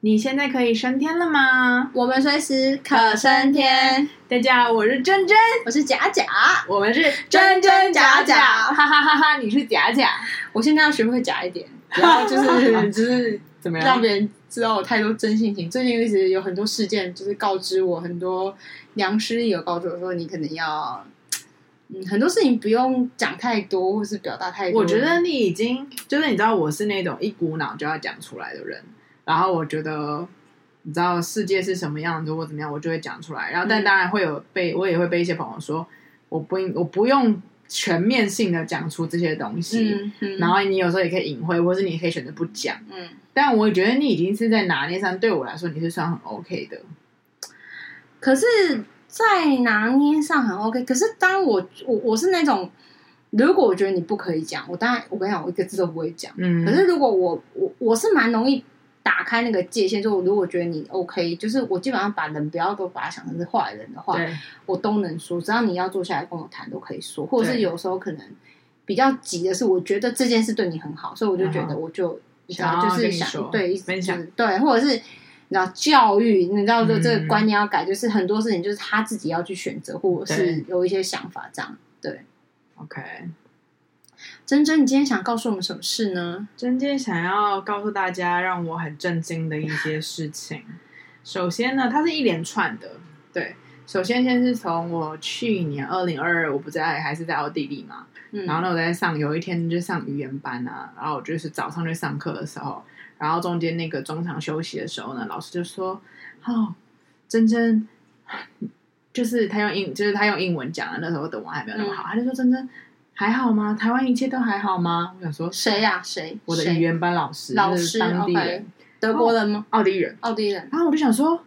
你现在可以升天了吗？我们随时可升天。大家好，我是真真，我是假假，我们是真真假假，哈哈哈哈！你是假假，我现在要学会假一点，然 后就是就是怎么样让别人知道我太多真性情。最近一直有很多事件，就是告知我很多良师益友告诉我说，你可能要嗯很多事情不用讲太多，或是表达太多。我觉得你已经就是你知道，我是那种一股脑就要讲出来的人。然后我觉得，你知道世界是什么样子或怎么样，我就会讲出来。然后，但当然会有被我也会被一些朋友说，我不应我不用全面性的讲出这些东西。嗯嗯、然后你有时候也可以隐晦，或是你可以选择不讲。嗯，但我觉得你已经是在拿捏上，对我来说你是算很 OK 的。可是，在拿捏上很 OK。可是，当我我我是那种，如果我觉得你不可以讲，我当然我跟你讲，我一个字都不会讲。嗯，可是如果我我我是蛮容易。打开那个界限，就我如果觉得你 OK，就是我基本上把人不要都把他想成是坏人的话，我都能说。只要你要坐下来跟我谈，都可以说。或者是有时候可能比较急的是，我觉得这件事对你很好，所以我就觉得我就你知道，就是想对分享对，或者是你知道教育，你知道就这个观念要改，嗯、就是很多事情就是他自己要去选择，或者是有一些想法这样。对，OK。真真，你今天想告诉我们什么事呢？真真想要告诉大家让我很震惊的一些事情。首先呢，它是一连串的。对，首先先是从我去年二零二二，我不在，还是在奥地利嘛。嗯。然后呢，我在上有一天就上语言班啊，然后我就是早上去上课的时候，然后中间那个中场休息的时候呢，老师就说：“哦，珍珍，就是他用英，就是他用英文讲的。那时候的我还没有那么好，嗯、他就说真真。”还好吗？台湾一切都还好吗？我想说谁呀？谁？我的语言班老师，老师，当地人，德国人吗？奥地利人，奥地利人。然后我就想说，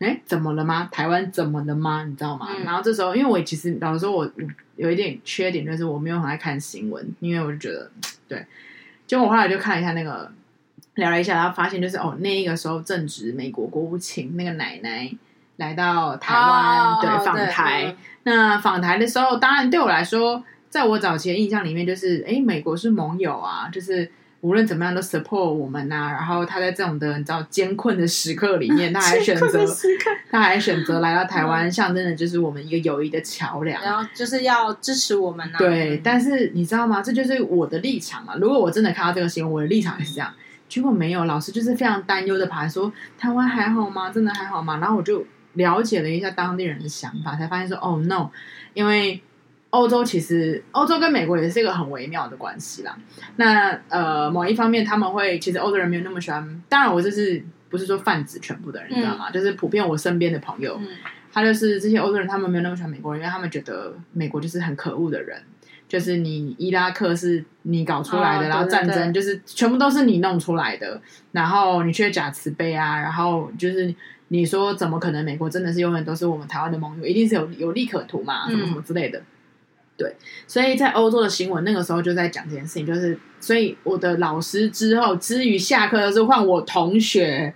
哎，怎么了吗？台湾怎么了吗？你知道吗？然后这时候，因为我其实老实说，我有一点缺点，就是我没有很爱看新闻，因为我就觉得，对。结果我后来就看了一下那个，聊了一下，然后发现就是哦，那个时候正值美国国务卿那个奶奶来到台湾，对，访台。那访台的时候，当然对我来说。在我早期的印象里面，就是哎，美国是盟友啊，就是无论怎么样都 support 我们呐、啊。然后他在这种的你知道艰困的时刻里面，他还 选择他还选择来到台湾，象征的就是我们一个友谊的桥梁。然后就是要支持我们呐、啊。对，但是你知道吗？这就是我的立场嘛。如果我真的看到这个新闻，我的立场也是这样。结果没有，老师就是非常担忧的爬说：“台湾还好吗？真的还好吗？”然后我就了解了一下当地人的想法，才发现说：“哦，no，因为。”欧洲其实，欧洲跟美国也是一个很微妙的关系啦。那呃，某一方面他们会，其实欧洲人没有那么喜欢。当然，我这是不是说泛指全部的人，你知道吗？嗯、就是普遍我身边的朋友，嗯、他就是这些欧洲人，他们没有那么喜欢美国人，因为他们觉得美国就是很可恶的人。就是你伊拉克是你搞出来的，哦、然后战争就是全部都是你弄出来的，然后你却假慈悲啊，然后就是你说怎么可能美国真的是永远都是我们台湾的盟友，一定是有有利可图嘛，什么什么之类的。嗯对，所以在欧洲的新闻那个时候就在讲这件事情，就是所以我的老师之后，之于下课的时候换我同学，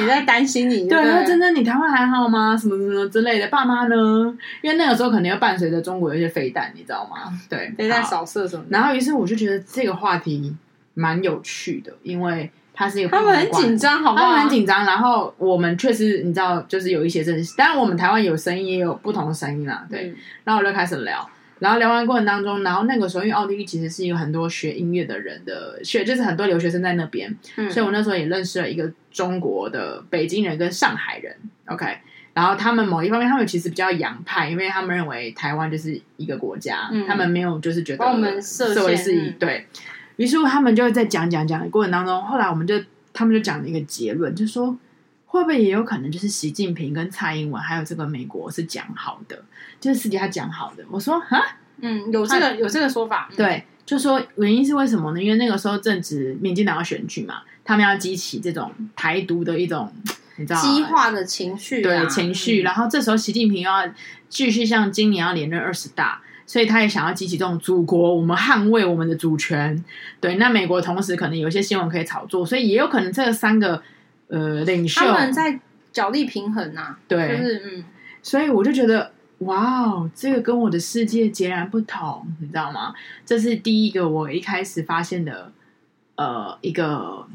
你在担心你。对，说真的，你台湾还好吗？什么什么之类的，爸妈呢？因为那个时候可能要伴随着中国有一些飞弹，你知道吗？对，飞弹扫射什么。然后于是我就觉得这个话题蛮有趣的，因为它是一个他们很紧张，好不好？他们很紧张。然后我们确实你知道，就是有一些真实，当然我们台湾有声音，也有不同的声音啦。对，嗯、然后我就开始聊。然后聊完过程当中，然后那个时候，因为奥地利其实是有很多学音乐的人的学，就是很多留学生在那边，嗯、所以我那时候也认识了一个中国的北京人跟上海人，OK。然后他们某一方面，他们其实比较洋派，因为他们认为台湾就是一个国家，嗯、他们没有就是觉得我们社会是一对。于是乎，他们就在讲讲讲的过程当中，后来我们就他们就讲了一个结论，就说。会不会也有可能就是习近平跟蔡英文还有这个美国是讲好的，就是私底下讲好的？我说啊，嗯，有这个有这个说法，对，就说原因是为什么呢？因为那个时候正值民进党要选举嘛，他们要激起这种台独的一种你知道激化的情绪，对情绪。然后这时候习近平要继续像今年要连任二十大，所以他也想要激起这种祖国，我们捍卫我们的主权。对，那美国同时可能有些新闻可以炒作，所以也有可能这三个。呃，领袖他们在角力平衡呐、啊，对，就是嗯，所以我就觉得，哇哦，这个跟我的世界截然不同，你知道吗？这是第一个我一开始发现的，呃，一个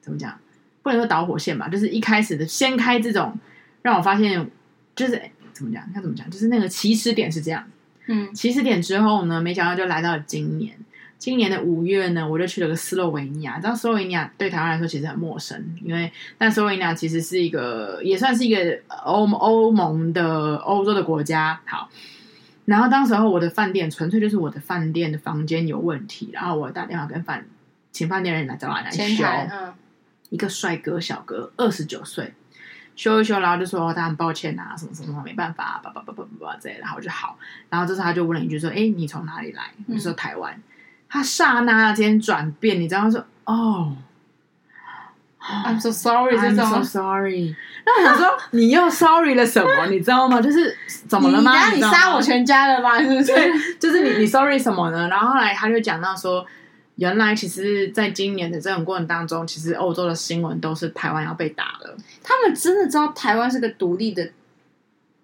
怎么讲，不能说导火线吧，就是一开始的掀开这种，让我发现就是怎么讲？要怎么讲？就是那个起始点是这样，嗯，起始点之后呢，没想到就来到了今年。今年的五月呢，我就去了个斯洛维尼亚。你知道斯洛维尼亚对台湾来说其实很陌生，因为但斯洛维尼亚其实是一个也算是一个欧欧盟的欧洲的国家。好，然后当时候我的饭店纯粹就是我的饭店的房间有问题，然后我打电话跟饭请饭店人来找我来修。嗯，一个帅哥小哥，二十九岁，修一修，然后就说他很抱歉啊，什么什么没办法，叭叭叭叭叭之类的，然后我就好。然后这时候他就问了一句说：“哎，你从哪里来？”我说：“台湾。嗯”他刹那间转变，你知道他说：“哦，I'm so sorry，I'm so sorry。”那我想说，你又 sorry 了什么？你知道吗？就是怎么了吗？你杀我全家了吗？是不是？就是你，你 sorry 什么呢？然后后来他就讲到说，原来其实，在今年的这种过程当中，其实欧洲的新闻都是台湾要被打了。他们真的知道台湾是个独立的。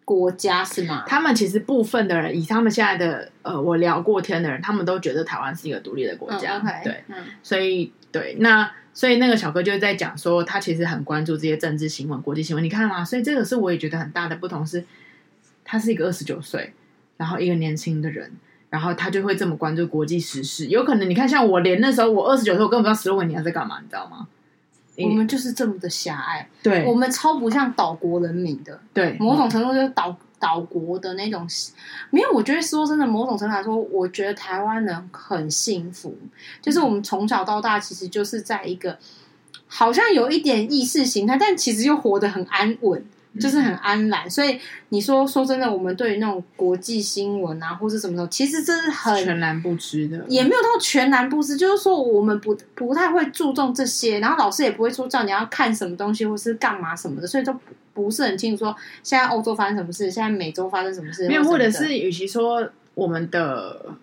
国家是吗？他们其实部分的人，以他们现在的呃，我聊过天的人，他们都觉得台湾是一个独立的国家。嗯 okay, 对，嗯，所以对，那所以那个小哥就在讲说，他其实很关注这些政治新闻、国际新闻。你看嘛，所以这个是我也觉得很大的不同是，他是一个二十九岁，然后一个年轻的人，然后他就会这么关注国际时事。有可能你看，像我连那时候我二十九岁，我根本不知道斯洛文尼亚在干嘛，你知道吗？我们就是这么的狭隘，对，我们超不像岛国人民的，对，某种程度就是岛岛国的那种。没有，我觉得说真的，某种程度来说，我觉得台湾人很幸福，就是我们从小到大其实就是在一个好像有一点意识形态，但其实又活得很安稳。就是很安然，所以你说说真的，我们对于那种国际新闻啊，或是什么时候，其实这是很全然不知的，也没有到全然不知，就是说我们不不太会注重这些，然后老师也不会说叫你要看什么东西或是干嘛什么的，所以都不是很清楚说现在欧洲发生什么事，现在美洲发生什么事，没有，或者是与其说我们的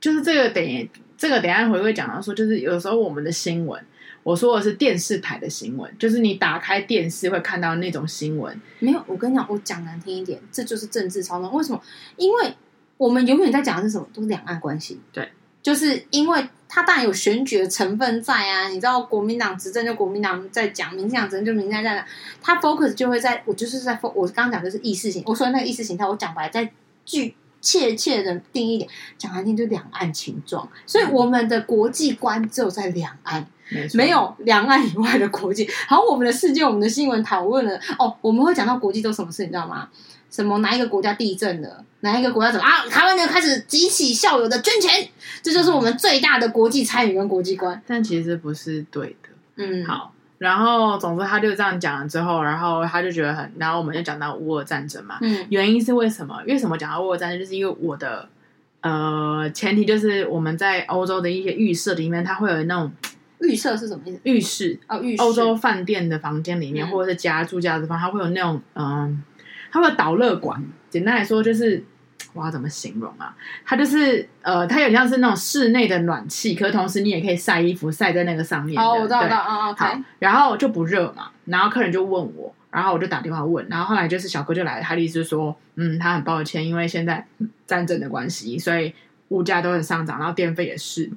就是这个等这个等下回会讲到说，就是有时候我们的新闻。我说的是电视台的新闻，就是你打开电视会看到那种新闻。没有，我跟你讲，我讲难听一点，这就是政治操纵。为什么？因为我们永远在讲的是什么？都是两岸关系。对，就是因为它当然有选举的成分在啊。你知道，国民党执政就国民党在讲，民进党执政就民进党在讲。它 focus 就会在，我就是在 focus。我刚刚讲的是意识形，我说那个意识形态，我讲白在具切切的定义一点，讲难听就两岸情状。所以我们的国际观只有在两岸。没，没有两岸以外的国际，好，我们的世界，我们的新闻讨论了哦，我们会讲到国际都什么事，你知道吗？什么哪一个国家地震了，哪一个国家怎么啊？台湾人开始集起校友的捐钱，这就是我们最大的国际参与跟国际观。但其实不是对的，嗯，好，然后总之他就这样讲了之后，然后他就觉得很，然后我们就讲到乌俄战争嘛，嗯，原因是为什么？为什么讲到乌俄战争？就是因为我的呃前提就是我们在欧洲的一些预设里面，它会有那种。预设是什么意思？浴室哦，浴室。欧洲饭店的房间里面，嗯、或者是家住家的地方，它会有那种嗯，它会有导热管。简单来说，就是我要怎么形容啊？它就是呃，它有点像是那种室内的暖气，可是同时你也可以晒衣服晒在那个上面。哦，我知道，对知道，嗯，OK。好，然后就不热嘛。然后客人就问我，然后我就打电话问。然后后来就是小哥就来了，他的意思是说，嗯，他很抱歉，因为现在战争的关系，所以物价都很上涨，然后电费也是。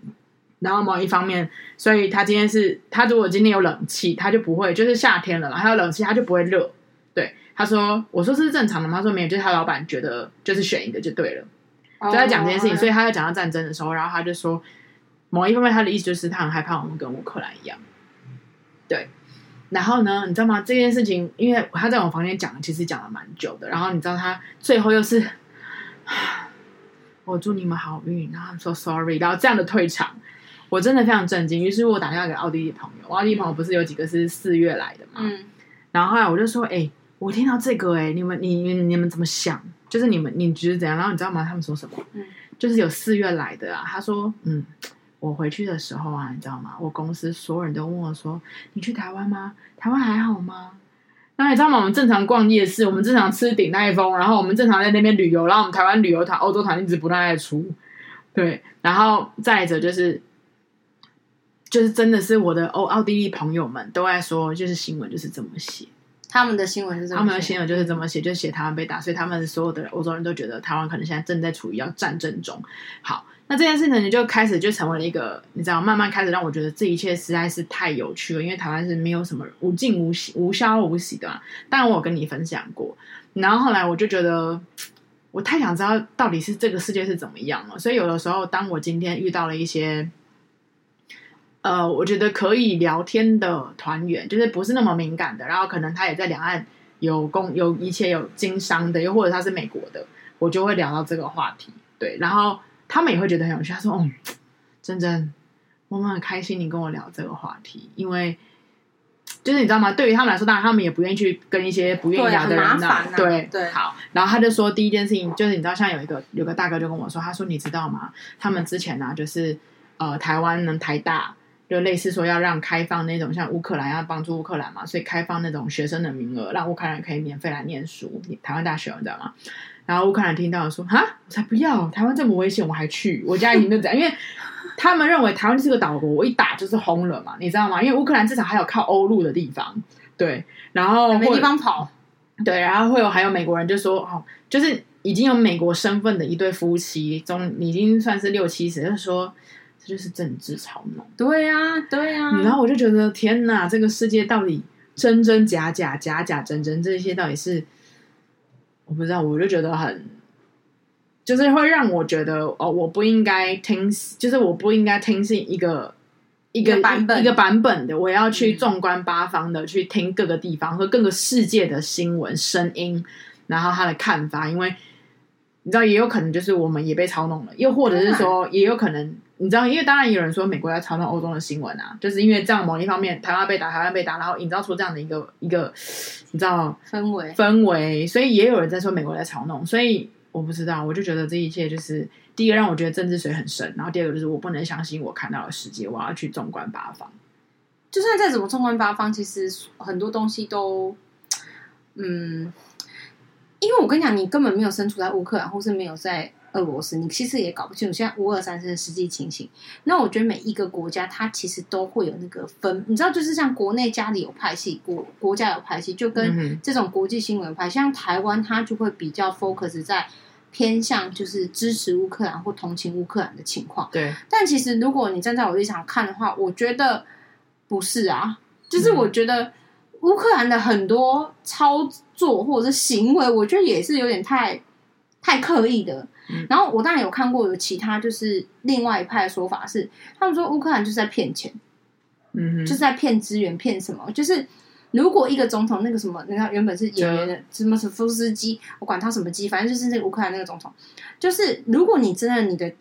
然后某一方面，所以他今天是他如果今天有冷气，他就不会，就是夏天了，然后他有冷气，他就不会热。对，他说，我说这是正常的吗？他说没有，就是他老板觉得就是选一个就对了。就在讲这件事情，所以他在讲到战争的时候，然后他就说，某一方面他的意思就是他很害怕我们跟乌克兰一样。对，然后呢，你知道吗？这件事情，因为他在我房间讲，其实讲了蛮久的。然后你知道他最后又是，我祝你们好运，然后 so sorry，然后这样的退场。我真的非常震惊，于是我打电话给奥地利朋友，奥地利朋友不是有几个是四月来的嘛？嗯，然后后来我就说，哎、欸，我听到这个、欸，哎，你们，你，你们怎么想？就是你们，你觉得怎样？然后你知道吗？他们说什么？嗯，就是有四月来的啊。他说，嗯，我回去的时候啊，你知道吗？我公司所有人都问我说，你去台湾吗？台湾还好吗？那你知道吗？我们正常逛夜市，我们正常吃鼎泰丰，然后我们正常在那边旅游，然后我们台湾旅游团、欧洲团一直不断在出，对，然后再者就是。就是真的是我的欧奥地利朋友们都在说，就是新闻就是这么写，他们的新闻是这么，他们的新闻就是这么写，就写台湾被打，所以他们所有的欧洲人都觉得台湾可能现在正在处于要战争中。好，那这件事呢，你就开始就成为了一个，你知道，慢慢开始让我觉得这一切实在是太有趣了，因为台湾是没有什么无尽无息、无消无息的啊。当然，我有跟你分享过，然后后来我就觉得，我太想知道到底是这个世界是怎么样了。所以有的时候，当我今天遇到了一些。呃，我觉得可以聊天的团员，就是不是那么敏感的，然后可能他也在两岸有工有一切有经商的，又或者他是美国的，我就会聊到这个话题。对，然后他们也会觉得很有趣。他说：“嗯，真真，我们很开心你跟我聊这个话题，因为就是你知道吗？对于他们来说，当然他们也不愿意去跟一些不愿意聊的人聊。啊、对对，好。然后他就说，第一件事情就是你知道，像有一个有个大哥就跟我说，他说你知道吗？他们之前呢、啊，就是呃，台湾能台大。”就类似说要让开放那种像乌克兰要帮助乌克兰嘛，所以开放那种学生的名额，让乌克兰可以免费来念书。台湾大学你知道吗？然后乌克兰听到说：“哈，我才不要！台湾这么危险，我还去？我家已经都这样，因为他们认为台湾就是个岛国，我一打就是轰了嘛，你知道吗？因为乌克兰至少还有靠欧陆的地方，对，然后没地方跑，对，然后会有还有美国人就说哦，就是已经有美国身份的一对夫妻，中已经算是六七十，就是说。”就是政治操弄，对呀、啊，对呀、啊。然后我就觉得天哪，这个世界到底真真假假、假假真真，这些到底是我不知道。我就觉得很，就是会让我觉得哦，我不应该听，就是我不应该听信一个一个，一个版本一个版本的，我要去纵观八方的、嗯、去听各个地方和各个世界的新闻声音，然后他的看法，因为你知道，也有可能就是我们也被操弄了，又或者是说，也有可能。你知道，因为当然有人说美国在操弄欧洲的新闻啊，就是因为这样某一方面，台湾被打，台湾被打，然后营造出这样的一个一个，你知道氛围氛围，所以也有人在说美国在嘲弄，所以我不知道，我就觉得这一切就是第一个让我觉得政治水很深，然后第二个就是我不能相信我看到的世界，我要去纵观八方。就算再怎么纵观八方，其实很多东西都，嗯，因为我跟你讲，你根本没有身处在乌克兰，或是没有在。俄罗斯，你其实也搞不清楚现在乌俄战争的实际情形。那我觉得每一个国家，它其实都会有那个分，你知道，就是像国内家里有派系，国国家有派系，就跟这种国际新闻派，嗯、像台湾，它就会比较 focus 在偏向就是支持乌克兰或同情乌克兰的情况。对。但其实如果你站在我立场看的话，我觉得不是啊，就是我觉得乌克兰的很多操作或者是行为，我觉得也是有点太太刻意的。然后我当然有看过有其他就是另外一派的说法是，他们说乌克兰就是在骗钱，嗯哼，就是在骗资源骗什么？就是如果一个总统那个什么，你看原本是演员的什么什么夫斯基，我管他什么基，反正就是那个乌克兰那个总统，就是如果你真的你的。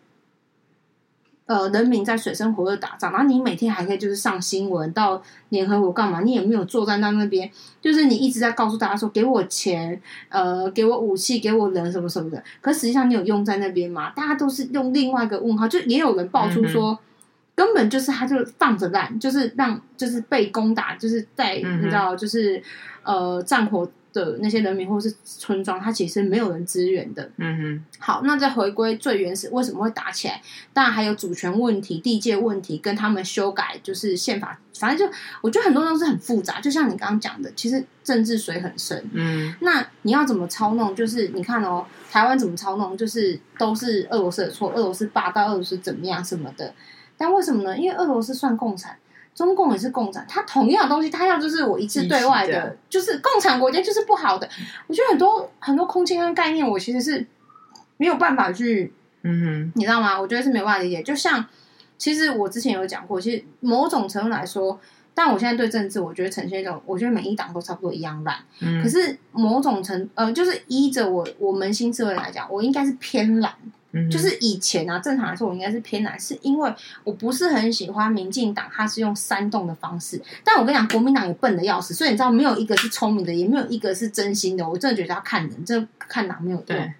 呃，人民在水深火热打仗，然后你每天还可以就是上新闻，到联合国干嘛？你也没有作战到那边，就是你一直在告诉大家说，给我钱，呃，给我武器，给我人什么什么的。可实际上你有用在那边吗？大家都是用另外一个问号，就也有人爆出说，嗯、根本就是他就放着烂，就是让就是被攻打，就是在、嗯、你知道，就是呃战火。的那些人民或是村庄，它其实没有人支援的。嗯哼。好，那再回归最原始，为什么会打起来？当然还有主权问题、地界问题，跟他们修改就是宪法，反正就我觉得很多东西很复杂。就像你刚刚讲的，其实政治水很深。嗯。那你要怎么操弄？就是你看哦，台湾怎么操弄？就是都是俄罗斯的错，俄罗斯霸道，俄罗斯怎么样什么的。但为什么呢？因为俄罗斯算共产。中共也是共产，他同样的东西，他要就是我一致对外的，就是共产国家就是不好的。我觉得很多很多空间跟概念，我其实是没有办法去，嗯哼，你知道吗？我觉得是没办法理解。就像其实我之前有讲过，其实某种程度来说，但我现在对政治，我觉得呈现一种，我觉得每一党都差不多一样烂。嗯，可是某种程呃，就是依着我我扪心自问来讲，我应该是偏蓝。就是以前啊，正常来说我应该是偏蓝，是因为我不是很喜欢民进党，他是用煽动的方式。但我跟你讲，国民党也笨的要死，所以你知道，没有一个是聪明的，也没有一个是真心的。我真的觉得要看人，这看哪没有用。对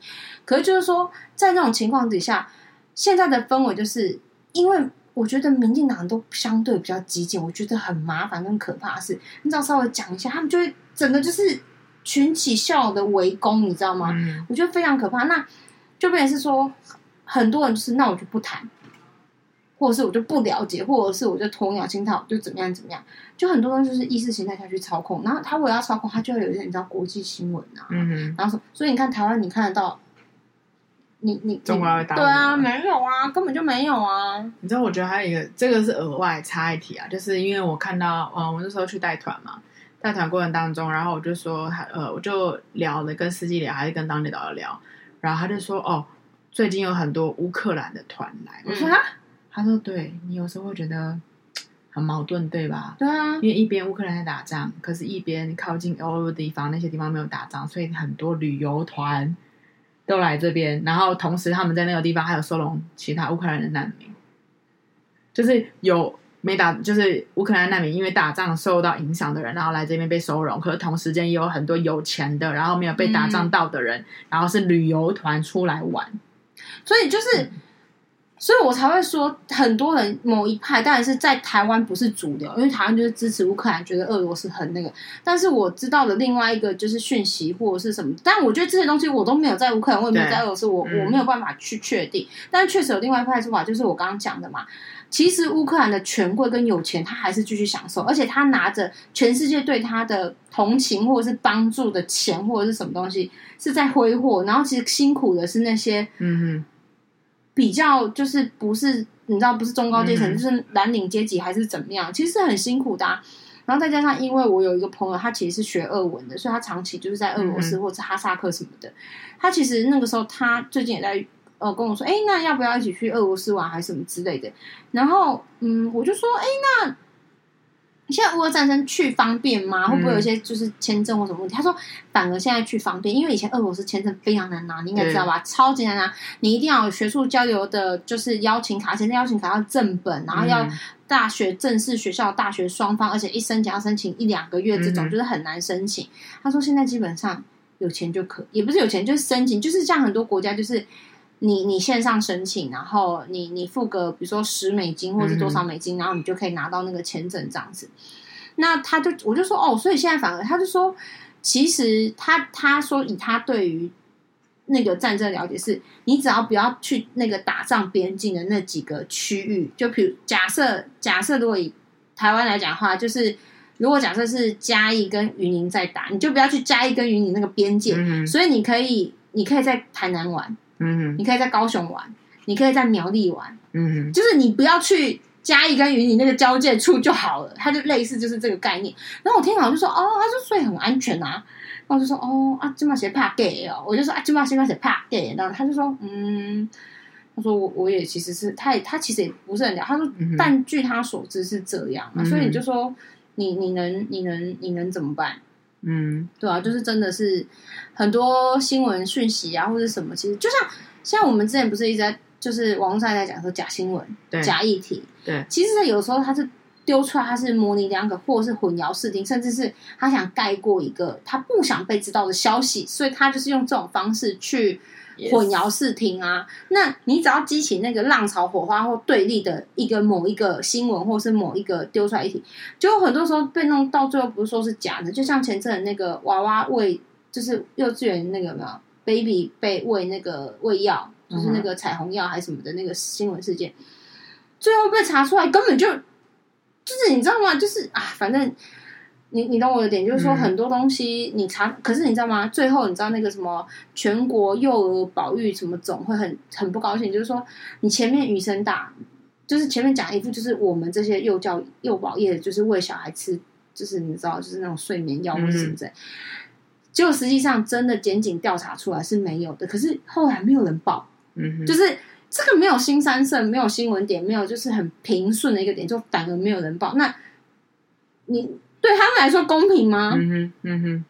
可是就是说，在这种情况底下，现在的氛围就是，因为我觉得民进党都相对比较激进，我觉得很麻烦跟可怕的是，你只要稍微讲一下，他们就会整个就是群起效的围攻，你知道吗？嗯、我觉得非常可怕。那就变成是说，很多人就是那我就不谈，或者是我就不了解，或者是我就鸵鸟心态，我就怎么样怎么样，就很多东西就是意识形态下去操控。然后他为了要操控，他就会有一些你知道国际新闻啊，嗯，然后说，所以你看台湾，你看得到，你你中国会打对啊，没有啊，根本就没有啊。你知道，我觉得还有一个，这个是额外插一题啊，就是因为我看到，嗯，我那时候去带团嘛，带团过程当中，然后我就说，呃，我就聊了跟司机聊，还是跟当地导游聊，然后他就说，哦，最近有很多乌克兰的团来，我说啊。嗯他说：“对，你有时候会觉得很矛盾，对吧？对啊，因为一边乌克兰在打仗，可是一边靠近欧洲的地方那些地方没有打仗，所以很多旅游团都来这边。然后同时他们在那个地方还有收容其他乌克兰的难民，就是有没打，就是乌克兰难民因为打仗受到影响的人，然后来这边被收容。可是同时间也有很多有钱的，然后没有被打仗到的人，嗯、然后是旅游团出来玩，所以就是。嗯”所以我才会说，很多人某一派当然是在台湾不是主流，因为台湾就是支持乌克兰，觉得俄罗斯很那个。但是我知道的另外一个就是讯息或者是什么，但我觉得这些东西我都没有在乌克兰，我也没有在俄罗斯，我我没有办法去确定。但确实有另外一派说法，就是我刚刚讲的嘛。其实乌克兰的权贵跟有钱，他还是继续享受，而且他拿着全世界对他的同情或者是帮助的钱或者是什么东西是在挥霍，然后其实辛苦的是那些嗯哼。比较就是不是你知道不是中高阶层，嗯、就是蓝领阶级还是怎么样？其实是很辛苦的、啊。然后再加上，因为我有一个朋友，他其实是学俄文的，所以他长期就是在俄罗斯或者哈萨克什么的。嗯、他其实那个时候，他最近也在呃跟我说，哎，那要不要一起去俄罗斯玩，还是什么之类的？然后嗯，我就说，哎，那。现在乌俄战争去方便吗？会不会有一些就是签证或什么问题？嗯、他说，反而现在去方便，因为以前俄罗斯签证非常难拿，你应该知道吧？超级难拿，你一定要有学术交流的，就是邀请卡，现在邀请卡要正本，然后要大学正式学校大学双方，而且一申请要申请一两个月，这种、嗯、就是很难申请。他说现在基本上有钱就可，也不是有钱就是申请，就是像很多国家就是。你你线上申请，然后你你付个比如说十美金或者是多少美金，嗯、然后你就可以拿到那个签证这样子。那他就我就说哦，所以现在反而他就说，其实他他说以他对于那个战争了解是，你只要不要去那个打仗边境的那几个区域，就比如假设假设如果以台湾来讲的话，就是如果假设是嘉义跟云林在打，你就不要去嘉义跟云林那个边界，嗯、所以你可以你可以在台南玩。嗯哼，你可以在高雄玩，你可以在苗栗玩，嗯哼，就是你不要去嘉义跟云林那个交界处就好了，它就类似就是这个概念。然后我听好就说，哦，他说所以很安全啊，然后我就说，哦啊，金马鞋怕 gay 哦，我就说啊，这么写写怕 gay，然后他就说，嗯，他说我我也其实是，他也他其实也不是很了，他说，嗯、但据他所知是这样，啊，嗯、所以你就说你你能你能你能怎么办？嗯，对啊，就是真的是很多新闻讯息啊，或者什么，其实就像像我们之前不是一直在就是网络上在讲说假新闻、对假议题，对，其实有时候他是丢出来，他是模棱两可，或者是混淆视听，甚至是他想盖过一个他不想被知道的消息，所以他就是用这种方式去。混淆视听啊！那你只要激起那个浪潮、火花或对立的一个某一个新闻，或是某一个丢出来议题，就很多时候被弄到最后，不是说是假的。就像前阵那个娃娃喂，就是幼稚园那个有没有 baby 被喂那个喂药，就是那个彩虹药还是什么的那个新闻事件，最后被查出来根本就就是你知道吗？就是啊，反正。你你懂我的点，就是说很多东西你查，嗯、可是你知道吗？最后你知道那个什么全国幼儿保育什么总会很很不高兴，就是说你前面雨声大，就是前面讲一副就是我们这些幼教幼保业就是喂小孩吃，就是你知道就是那种睡眠药或者什么之类，结果实际上真的检警调查出来是没有的，可是后来没有人报，嗯，就是这个没有腥膻色，没有新闻点，没有就是很平顺的一个点，就反而没有人报，那你。对他们来说公平吗？嗯哼，嗯哼，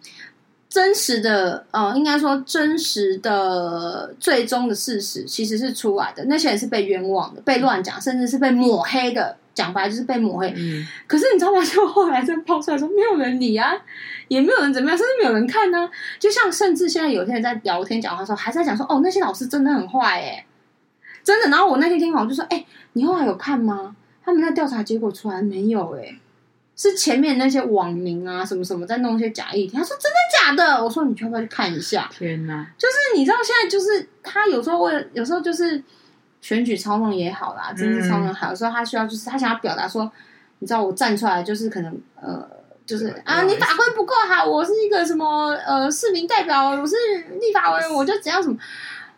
真实的，呃，应该说真实的最终的事实其实是出来的。那些人是被冤枉的，被乱讲，甚至是被抹黑的。讲白就是被抹黑。嗯，可是你知道吗？就后来再抛出来说，没有人理啊，也没有人怎么样，甚至没有人看呢、啊。就像甚至现在有些人在聊天讲话的时候，还在讲说，哦，那些老师真的很坏，哎，真的。然后我那天听完，我就说，哎，你后来有看吗？他们那调查结果出来没有？哎。是前面那些网民啊，什么什么在弄一些假议题。他说真的假的？我说你要不要去看一下？天哪！就是你知道现在就是他有时候为了有时候就是选举操弄也好啦，政治操弄好，有时候他需要就是他想要表达说，你知道我站出来就是可能呃，就是啊，你法规不够好，我是一个什么呃市民代表，我是立法委员，我就只要什么，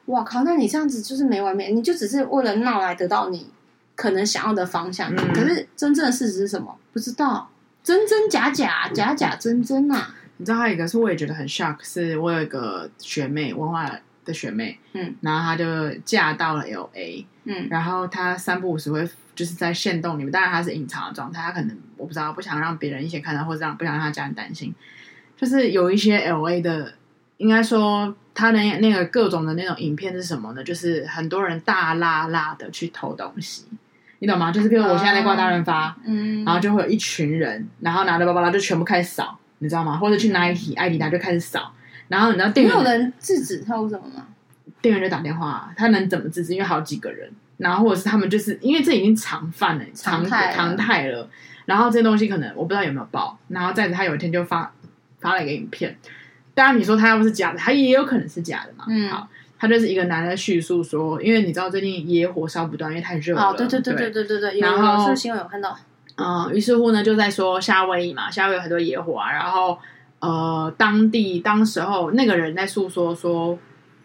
哇靠，那你这样子就是没完没，你就只是为了闹来得到你可能想要的方向，嗯、可是真正的事实是什么？不知道，真真假假，假假真真呐、啊。你知道还有一个是我也觉得很 shock，是我有一个学妹，文化的学妹，嗯，然后她就嫁到了 LA，嗯，然后她三不五时会就是在线动里面，当然她是隐藏的状态，她可能我不知道不想让别人一起看到，或者让不想让她家人担心，就是有一些 LA 的，应该说他的那个各种的那种影片是什么呢？就是很多人大拉拉的去偷东西，你懂吗？就是比如我现在在挂大润发，嗯，然后就会有一群人，然后拿着包包，然后就全部开始扫。你知道吗？或者去 Nike、艾迪达就开始扫，然后你知道店员没有人制止他为什么吗？店员就打电话，他能怎么制止？因为好几个人，然后或者是他们就是因为这已经常犯了，常态常态了。然后这些东西可能我不知道有没有报，然后再者他有一天就发发了一个影片。当然你说他要不是假的，他也有可能是假的嘛。嗯，好，他就是一个男的叙述说，因为你知道最近野火烧不断，因为太热了。哦，对对对对对对对，然后是新闻有看到。嗯，于是乎呢，就在说夏威夷嘛，夏威夷有很多野火啊。然后，呃，当地当时候那个人在诉说说，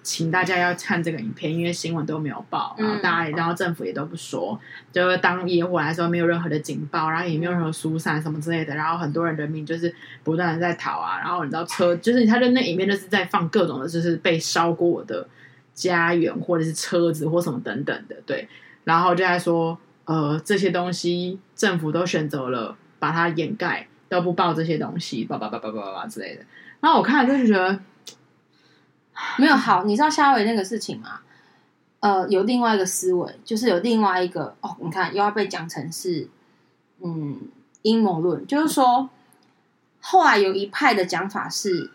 请大家要看这个影片，因为新闻都没有报，然后大家也，然后政府也都不说，就是当野火来的时候没有任何的警报，然后也没有任何疏散什么之类的，然后很多人人民就是不断的在逃啊。然后你知道车，就是他的那影片就是在放各种的，就是被烧过的家园或者是车子或什么等等的，对。然后就在说。呃，这些东西政府都选择了把它掩盖，都不报这些东西，叭叭叭叭叭叭之类的。然后我看了就是觉得没有好。你知道夏威夷那个事情吗？呃，有另外一个思维，就是有另外一个哦，你看又要被讲成是嗯阴谋论，就是说后来有一派的讲法是，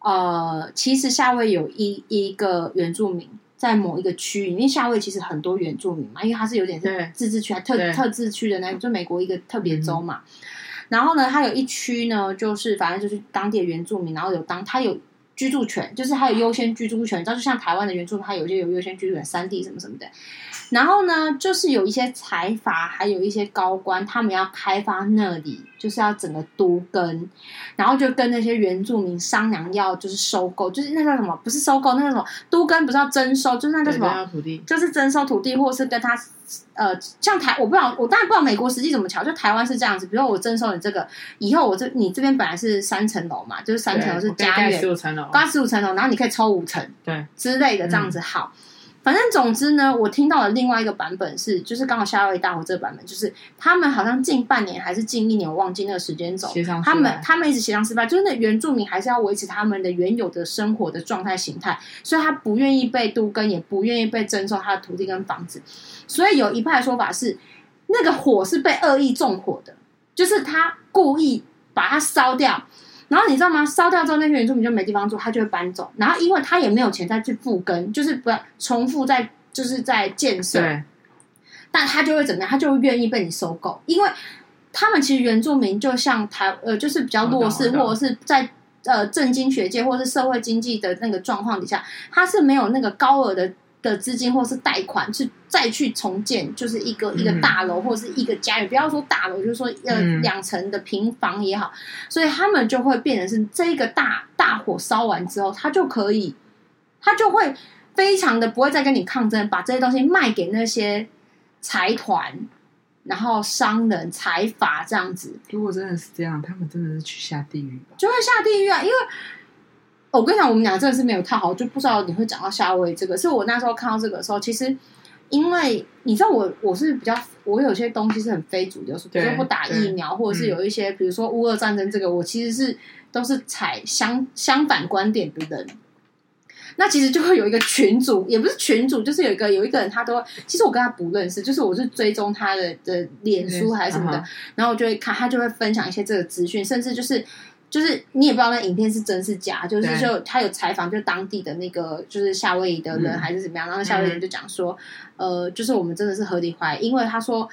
呃，其实夏威夷有一一个原住民。在某一个区域，因为夏威夷其实很多原住民嘛，因为它是有点是自治区，还特特自区的那个，就美国一个特别州嘛。嗯、然后呢，它有一区呢，就是反正就是当地的原住民，然后有当他有居住权，就是他有优先居住权，你知道，就像台湾的原住民，他有些有优先居住权，三地什么什么的。然后呢，就是有一些财阀，还有一些高官，他们要开发那里，就是要整个都跟，然后就跟那些原住民商量，要就是收购，就是那叫什么？不是收购，那叫什么？都跟不是要征收，就是那叫什么？土地，就是征收土地，或者是跟他呃，像台，我不知道，我当然不知道美国实际怎么瞧，就台湾是这样子。比如说我征收你这个，以后我这你这边本来是三层楼嘛，就是三层楼是家园，十五层楼，八十五层楼，然后你可以抽五层，对之类的这样子好。嗯反正总之呢，我听到的另外一个版本是，就是刚好夏威夷大火这个版本，就是他们好像近半年还是近一年，我忘记那个时间轴，他们他们一直协商失败，就是那原住民还是要维持他们的原有的生活的状态形态，所以他不愿意被都更，也不愿意被征收他的土地跟房子，所以有一派说法是，那个火是被恶意纵火的，就是他故意把它烧掉。然后你知道吗？烧掉之后，那些原住民就没地方住，他就会搬走。然后因为他也没有钱再去复耕，就是不要重复在就是在建设。但他就会怎么样？他就会愿意被你收购，因为他们其实原住民就像台呃，就是比较弱势，或者是在呃政经学界或者是社会经济的那个状况底下，他是没有那个高额的。的资金或是贷款去再去重建，就是一个一个大楼或者是一个家园，不要说大楼，就是说呃两层的平房也好，所以他们就会变成是这一个大大火烧完之后，他就可以，他就会非常的不会再跟你抗争，把这些东西卖给那些财团，然后商人财阀这样子。如果真的是这样，他们真的是去下地狱吧？就会下地狱啊，因为。我跟你讲，我们俩真的是没有套好，就不知道你会讲到夏威夷这个。是我那时候看到这个的时候，其实因为你知道我我是比较，我有些东西是很非主流，比如说不打疫苗，或者是有一些，比如说乌俄战争这个，我其实是都是采相相反观点的人。那其实就会有一个群主，也不是群主，就是有一个有一个人，他都其实我跟他不认识，就是我是追踪他的的脸书还是什么的，然后我就会看他就会分享一些这个资讯，甚至就是。就是你也不知道那影片是真是假，就是就他有采访，就当地的那个就是夏威夷的人还是怎么样，嗯、然后夏威夷人就讲说，呃，就是我们真的是合理怀疑，因为他说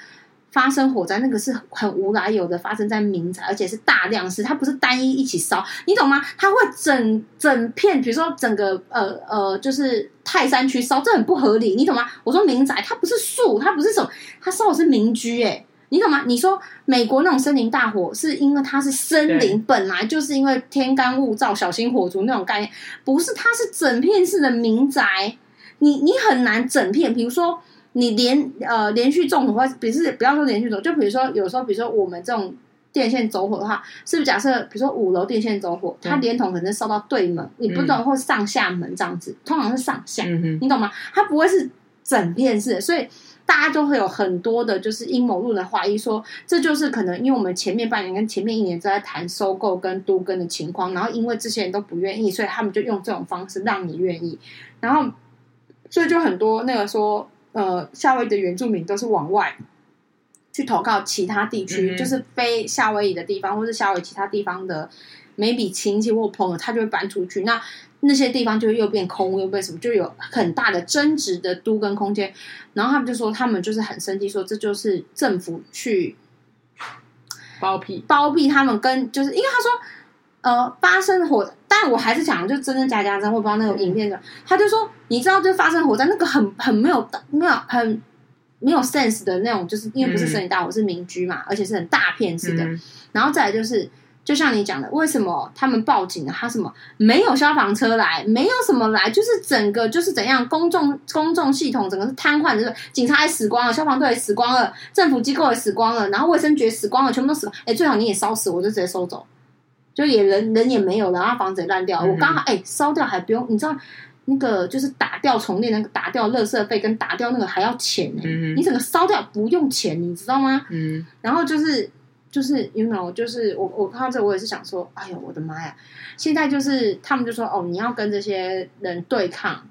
发生火灾，那个是很无来由的发生在民宅，而且是大量是，它不是单一一起烧，你懂吗？它会整整片，比如说整个呃呃，就是泰山区烧，这很不合理，你懂吗？我说民宅，它不是树，它不是什么，它烧的是民居，哎，你懂吗？你说美国那种森林大火，是因为它是森林，本来就是因为天干物燥，小心火烛那种概念，不是，它是整片式的民宅，你你很难整片，比如说。你连呃连续纵火，或者是不要说连续走，就比如说有时候，比如说我们这种电线走火的话，是不是假设比如说五楼电线走火，它连同可能烧到对门，你不懂或上下门这样子，通常是上下，你懂吗？它不会是整片式的，所以大家都会有很多的就是阴谋论的怀疑说，这就是可能因为我们前面半年跟前面一年都在谈收购跟都更的情况，然后因为这些人都不愿意，所以他们就用这种方式让你愿意，然后所以就很多那个说。呃，夏威夷的原住民都是往外去投靠其他地区，嗯、就是非夏威夷的地方，或是夏威夷其他地方的每笔亲戚或朋友，他就会搬出去。那那些地方就会又变空，又变什么，就有很大的增值的都跟空间。然后他们就说，他们就是很生气，说这就是政府去包庇包庇他们，跟就是因为他说，呃，发生火。但我还是想，就真真假假，真会不知道那种影片的。他就说，你知道，就发生火灾，那个很很没有没有很没有 sense 的那种，就是因为不是森林大火，是民居嘛，而且是很大片式的。然后再来就是，就像你讲的，为什么他们报警了？他什么没有消防车来，没有什么来，就是整个就是怎样，公众公众系统整个是瘫痪，就是警察也死光了，消防队也死光了，政府机构也死光了，然后卫生局也死光了，全部都死了。哎，最好你也烧死，我就直接收走。就也人人也没有了，然后房子也烂掉。嗯、我刚好哎，烧掉还不用，你知道那个就是打掉重练那个打掉垃圾费跟打掉那个还要钱呢、欸。嗯、你整个烧掉不用钱，你知道吗？嗯。然后就是就是，you know，就是我我看到这我也是想说，哎呦我的妈呀！现在就是他们就说哦，你要跟这些人对抗，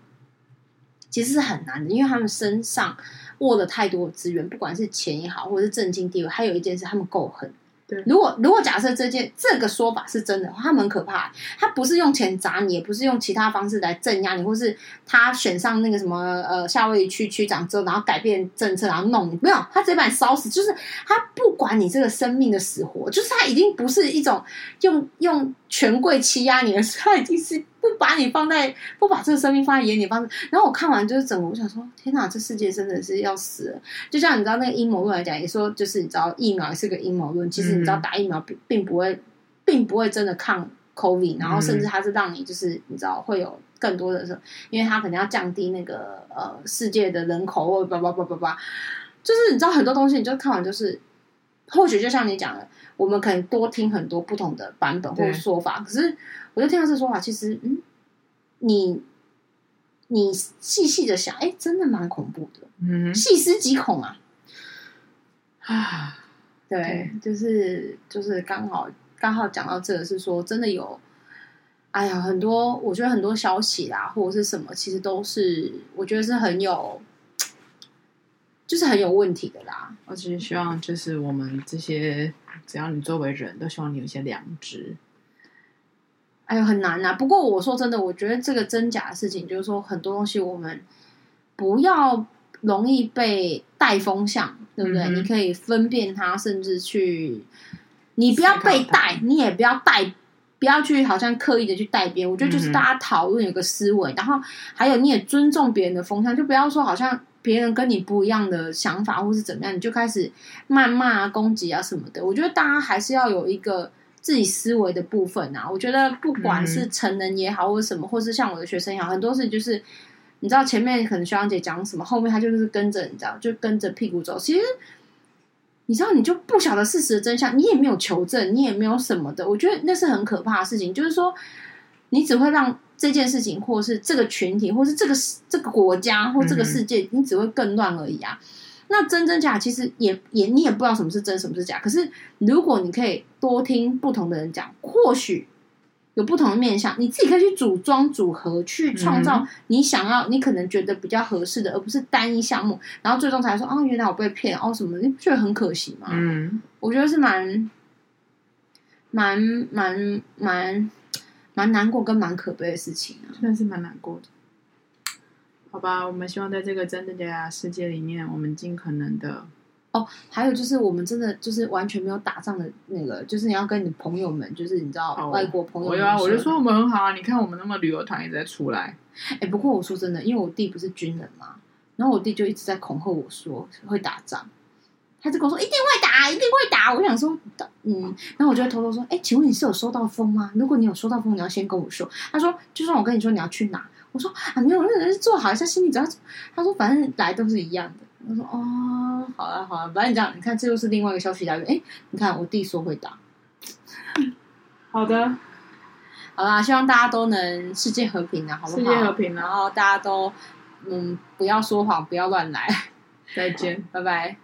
其实是很难的，因为他们身上握了太多资源，不管是钱也好，或者是政经地位，还有一件事，他们够狠。如果如果假设这件这个说法是真的，他蛮可怕。他不是用钱砸你，也不是用其他方式来镇压你，或是他选上那个什么呃夏威夷区区长之后，然后改变政策，然后弄你，没有，他直接把你烧死。就是他不管你这个生命的死活，就是他已经不是一种用用权贵欺压你的时候，他已经是。不把你放在，不把这个生命放在眼里。然后我看完就是整个，我想说，天哪，这世界真的是要死了。就像你知道那个阴谋论来讲，也说就是你知道疫苗也是个阴谋论。其实你知道打疫苗并并不会，并不会真的抗 COVID，然后甚至它是让你就是你知道会有更多的，因为它可能要降低那个呃世界的人口或叭叭叭叭叭，就是你知道很多东西，你就看完就是，或许就像你讲的，我们可能多听很多不同的版本或说法，可是。我就听到这说法，其实，嗯，你你细细的想，哎、欸，真的蛮恐怖的，嗯，细思极恐啊，啊，对，对就是就是刚好刚好讲到这个，是说真的有，哎呀，很多我觉得很多消息啦，或者是什么，其实都是我觉得是很有，就是很有问题的啦。我只是希望，就是我们这些，只要你作为人都希望你有一些良知。哎呦，很难呐、啊！不过我说真的，我觉得这个真假的事情，就是说很多东西我们不要容易被带风向，对不对？嗯、你可以分辨它，甚至去，你不要被带，你也不要带，不要去好像刻意的去带别人。我觉得就是大家讨论有个思维，嗯、然后还有你也尊重别人的风向，就不要说好像别人跟你不一样的想法或是怎么样，你就开始谩骂啊、攻击啊什么的。我觉得大家还是要有一个。自己思维的部分啊，我觉得不管是成人也好，或者什么，或是像我的学生也好，很多事情就是，你知道前面可能学长姐讲什么，后面他就是跟着，你知道，就跟着屁股走。其实，你知道，你就不晓得事实的真相，你也没有求证，你也没有什么的。我觉得那是很可怕的事情，就是说，你只会让这件事情，或是这个群体，或是这个这个国家，或这个世界，你只会更乱而已啊。那真真假其实也也你也不知道什么是真什么是假。可是如果你可以多听不同的人讲，或许有不同的面向，你自己可以去组装组合，去创造你想要，你可能觉得比较合适的，而不是单一项目，然后最终才说哦，原来我被骗哦什么，你不觉得很可惜吗？嗯，我觉得是蛮蛮蛮蛮蛮难过跟蛮可悲的事情啊，真的是蛮难过的。好吧，我们希望在这个真的假的世界里面，我们尽可能的哦，还有就是我们真的就是完全没有打仗的那个，就是你要跟你朋友们，就是你知道、哦、外国朋友们，有啊，我就说我们很好啊，你看我们那么旅游团一直在出来。哎，不过我说真的，因为我弟不是军人嘛，然后我弟就一直在恐吓我说会打仗，他就跟我说一定会打，一定会打。我想说，嗯，然后我就会偷偷说，哎，请问你是有收到风吗？如果你有收到风，你要先跟我说。他说，就算我跟你说你要去哪，我说啊，没有，那人是做好一下心理准备。他说，反正来都是一样的。我说哦，好了好了，反正你这样，你看这又是另外一个消息来源。哎，你看我弟说会打，好的，好啦，希望大家都能世界和平啊，好不好？世界和平，然后大家都嗯不要说谎，不要乱来。再见，拜拜。